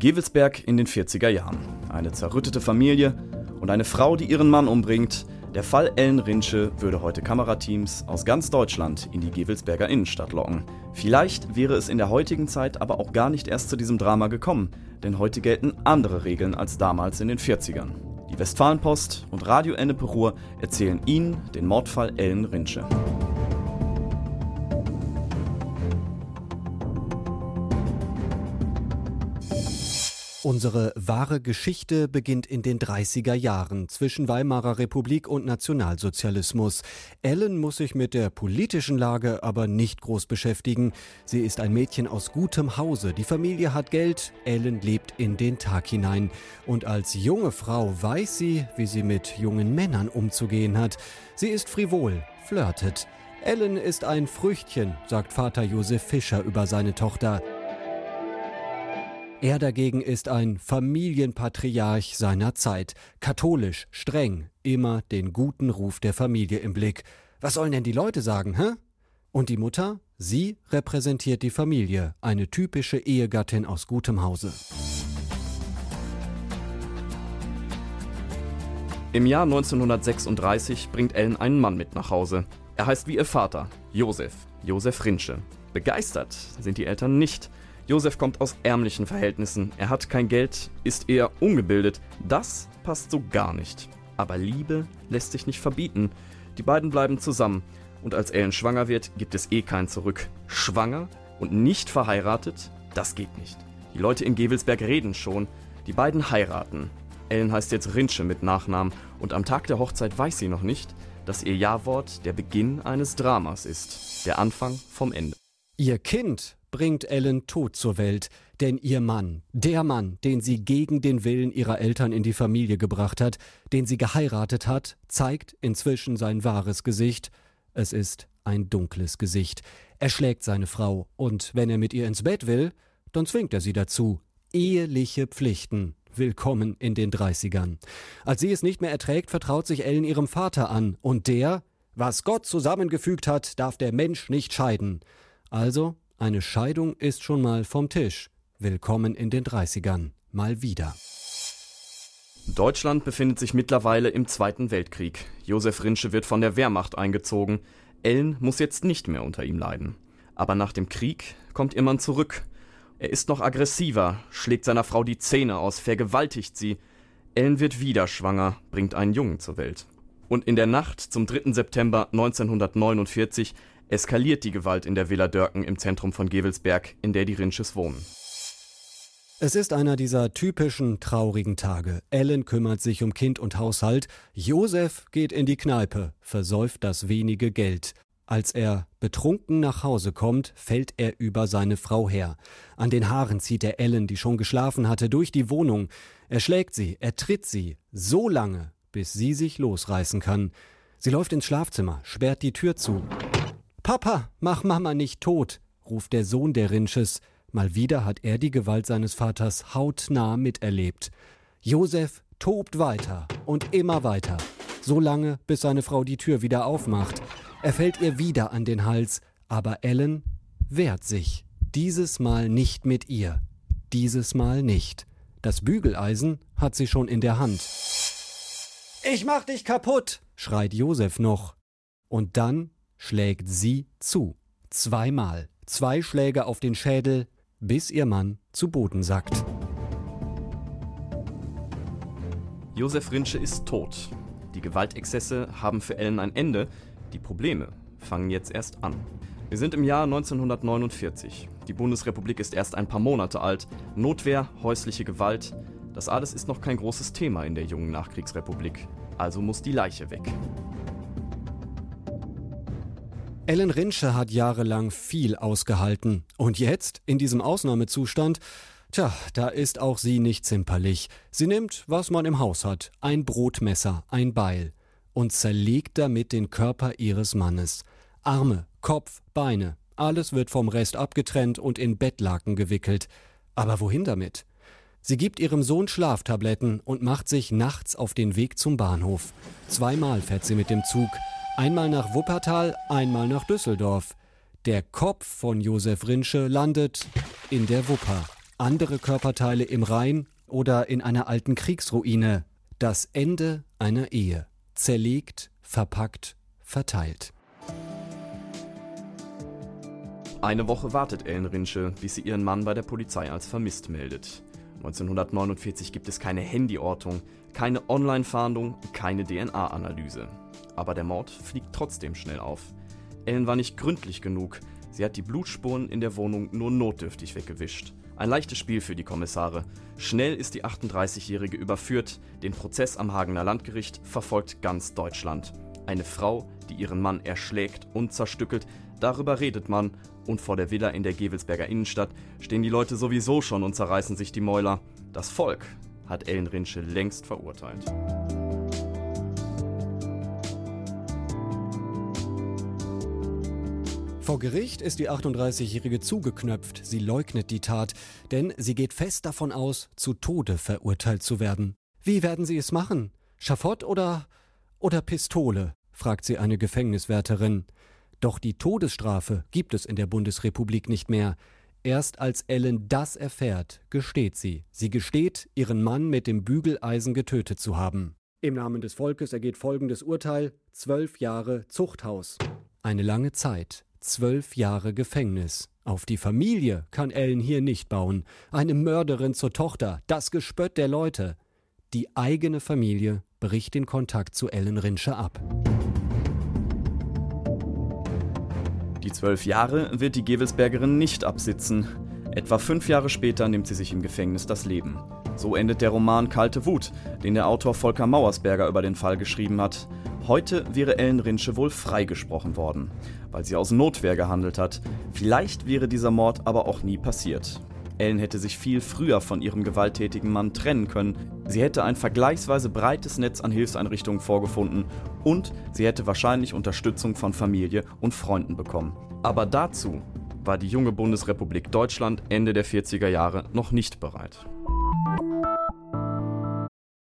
Gewelsberg in den 40er Jahren. Eine zerrüttete Familie und eine Frau, die ihren Mann umbringt. Der Fall Ellen Rinsche würde heute Kamerateams aus ganz Deutschland in die Gewelsberger Innenstadt locken. Vielleicht wäre es in der heutigen Zeit aber auch gar nicht erst zu diesem Drama gekommen, denn heute gelten andere Regeln als damals in den 40ern. Die Westfalenpost und Radio Ennepe Ruhr erzählen Ihnen den Mordfall Ellen Rinsche. Unsere wahre Geschichte beginnt in den 30er Jahren zwischen Weimarer Republik und Nationalsozialismus. Ellen muss sich mit der politischen Lage aber nicht groß beschäftigen. Sie ist ein Mädchen aus gutem Hause. Die Familie hat Geld. Ellen lebt in den Tag hinein. Und als junge Frau weiß sie, wie sie mit jungen Männern umzugehen hat. Sie ist frivol, flirtet. Ellen ist ein Früchtchen, sagt Vater Josef Fischer über seine Tochter. Er dagegen ist ein Familienpatriarch seiner Zeit, katholisch, streng, immer den guten Ruf der Familie im Blick. Was sollen denn die Leute sagen, hä? Und die Mutter? Sie repräsentiert die Familie, eine typische Ehegattin aus gutem Hause. Im Jahr 1936 bringt Ellen einen Mann mit nach Hause. Er heißt wie ihr Vater, Josef, Josef Rinsche. Begeistert sind die Eltern nicht. Josef kommt aus ärmlichen Verhältnissen. Er hat kein Geld, ist eher ungebildet. Das passt so gar nicht. Aber Liebe lässt sich nicht verbieten. Die beiden bleiben zusammen. Und als Ellen schwanger wird, gibt es eh kein Zurück. Schwanger und nicht verheiratet? Das geht nicht. Die Leute in Gewelsberg reden schon. Die beiden heiraten. Ellen heißt jetzt Rinsche mit Nachnamen und am Tag der Hochzeit weiß sie noch nicht, dass ihr Ja-Wort der Beginn eines Dramas ist. Der Anfang vom Ende. Ihr Kind bringt Ellen tot zur Welt, denn ihr Mann, der Mann, den sie gegen den Willen ihrer Eltern in die Familie gebracht hat, den sie geheiratet hat, zeigt inzwischen sein wahres Gesicht. Es ist ein dunkles Gesicht. Er schlägt seine Frau, und wenn er mit ihr ins Bett will, dann zwingt er sie dazu. Eheliche Pflichten. Willkommen in den Dreißigern. Als sie es nicht mehr erträgt, vertraut sich Ellen ihrem Vater an, und der, was Gott zusammengefügt hat, darf der Mensch nicht scheiden. Also eine Scheidung ist schon mal vom Tisch. Willkommen in den 30ern. Mal wieder. Deutschland befindet sich mittlerweile im Zweiten Weltkrieg. Josef Rinsche wird von der Wehrmacht eingezogen. Ellen muss jetzt nicht mehr unter ihm leiden. Aber nach dem Krieg kommt ihr Mann zurück. Er ist noch aggressiver, schlägt seiner Frau die Zähne aus, vergewaltigt sie. Ellen wird wieder schwanger, bringt einen Jungen zur Welt. Und in der Nacht zum 3. September 1949 eskaliert die Gewalt in der Villa Dörken im Zentrum von Gewelsberg, in der die Rinsches wohnen. Es ist einer dieser typischen traurigen Tage. Ellen kümmert sich um Kind und Haushalt. Josef geht in die Kneipe, versäuft das wenige Geld. Als er betrunken nach Hause kommt, fällt er über seine Frau her. An den Haaren zieht er Ellen, die schon geschlafen hatte, durch die Wohnung. Er schlägt sie, er tritt sie, so lange, bis sie sich losreißen kann. Sie läuft ins Schlafzimmer, sperrt die Tür zu. Papa, mach Mama nicht tot, ruft der Sohn der Rinsches. Mal wieder hat er die Gewalt seines Vaters hautnah miterlebt. Josef tobt weiter und immer weiter, so lange, bis seine Frau die Tür wieder aufmacht. Er fällt ihr wieder an den Hals, aber Ellen wehrt sich. Dieses Mal nicht mit ihr. Dieses Mal nicht. Das Bügeleisen hat sie schon in der Hand. Ich mach dich kaputt, schreit Josef noch. Und dann schlägt sie zu. Zweimal. Zwei Schläge auf den Schädel, bis ihr Mann zu Boden sackt. Josef Rinsche ist tot. Die Gewaltexzesse haben für Ellen ein Ende. Die Probleme fangen jetzt erst an. Wir sind im Jahr 1949. Die Bundesrepublik ist erst ein paar Monate alt. Notwehr, häusliche Gewalt. Das alles ist noch kein großes Thema in der jungen Nachkriegsrepublik. Also muss die Leiche weg. Ellen Rinsche hat jahrelang viel ausgehalten. Und jetzt, in diesem Ausnahmezustand, tja, da ist auch sie nicht zimperlich. Sie nimmt, was man im Haus hat, ein Brotmesser, ein Beil, und zerlegt damit den Körper ihres Mannes. Arme, Kopf, Beine, alles wird vom Rest abgetrennt und in Bettlaken gewickelt. Aber wohin damit? Sie gibt ihrem Sohn Schlaftabletten und macht sich nachts auf den Weg zum Bahnhof. Zweimal fährt sie mit dem Zug. Einmal nach Wuppertal, einmal nach Düsseldorf. Der Kopf von Josef Rinsche landet in der Wupper. andere Körperteile im Rhein oder in einer alten Kriegsruine. Das Ende einer Ehe. Zerlegt, verpackt, verteilt. Eine Woche wartet Ellen Rinsche, bis sie ihren Mann bei der Polizei als vermisst meldet. 1949 gibt es keine Handyortung, keine Online-Fahndung, keine DNA-Analyse. Aber der Mord fliegt trotzdem schnell auf. Ellen war nicht gründlich genug. Sie hat die Blutspuren in der Wohnung nur notdürftig weggewischt. Ein leichtes Spiel für die Kommissare. Schnell ist die 38-Jährige überführt. Den Prozess am Hagener Landgericht verfolgt ganz Deutschland. Eine Frau, die ihren Mann erschlägt und zerstückelt, darüber redet man. Und vor der Villa in der Gewelsberger Innenstadt stehen die Leute sowieso schon und zerreißen sich die Mäuler. Das Volk hat Ellen Rinsche längst verurteilt. Vor Gericht ist die 38-Jährige zugeknöpft. Sie leugnet die Tat, denn sie geht fest davon aus, zu Tode verurteilt zu werden. Wie werden Sie es machen? Schafott oder oder Pistole? fragt sie eine Gefängniswärterin. Doch die Todesstrafe gibt es in der Bundesrepublik nicht mehr. Erst als Ellen das erfährt, gesteht sie. Sie gesteht, ihren Mann mit dem Bügeleisen getötet zu haben. Im Namen des Volkes ergeht folgendes Urteil: zwölf Jahre Zuchthaus. Eine lange Zeit, Zwölf Jahre Gefängnis. Auf die Familie kann Ellen hier nicht bauen. Eine Mörderin zur Tochter, das Gespött der Leute. Die eigene Familie bricht den Kontakt zu Ellen Rinsche ab. Die zwölf Jahre wird die Gewelsbergerin nicht absitzen. Etwa fünf Jahre später nimmt sie sich im Gefängnis das Leben. So endet der Roman Kalte Wut, den der Autor Volker Mauersberger über den Fall geschrieben hat. Heute wäre Ellen Rinsche wohl freigesprochen worden weil sie aus Notwehr gehandelt hat. Vielleicht wäre dieser Mord aber auch nie passiert. Ellen hätte sich viel früher von ihrem gewalttätigen Mann trennen können. Sie hätte ein vergleichsweise breites Netz an Hilfseinrichtungen vorgefunden und sie hätte wahrscheinlich Unterstützung von Familie und Freunden bekommen. Aber dazu war die junge Bundesrepublik Deutschland Ende der 40er Jahre noch nicht bereit.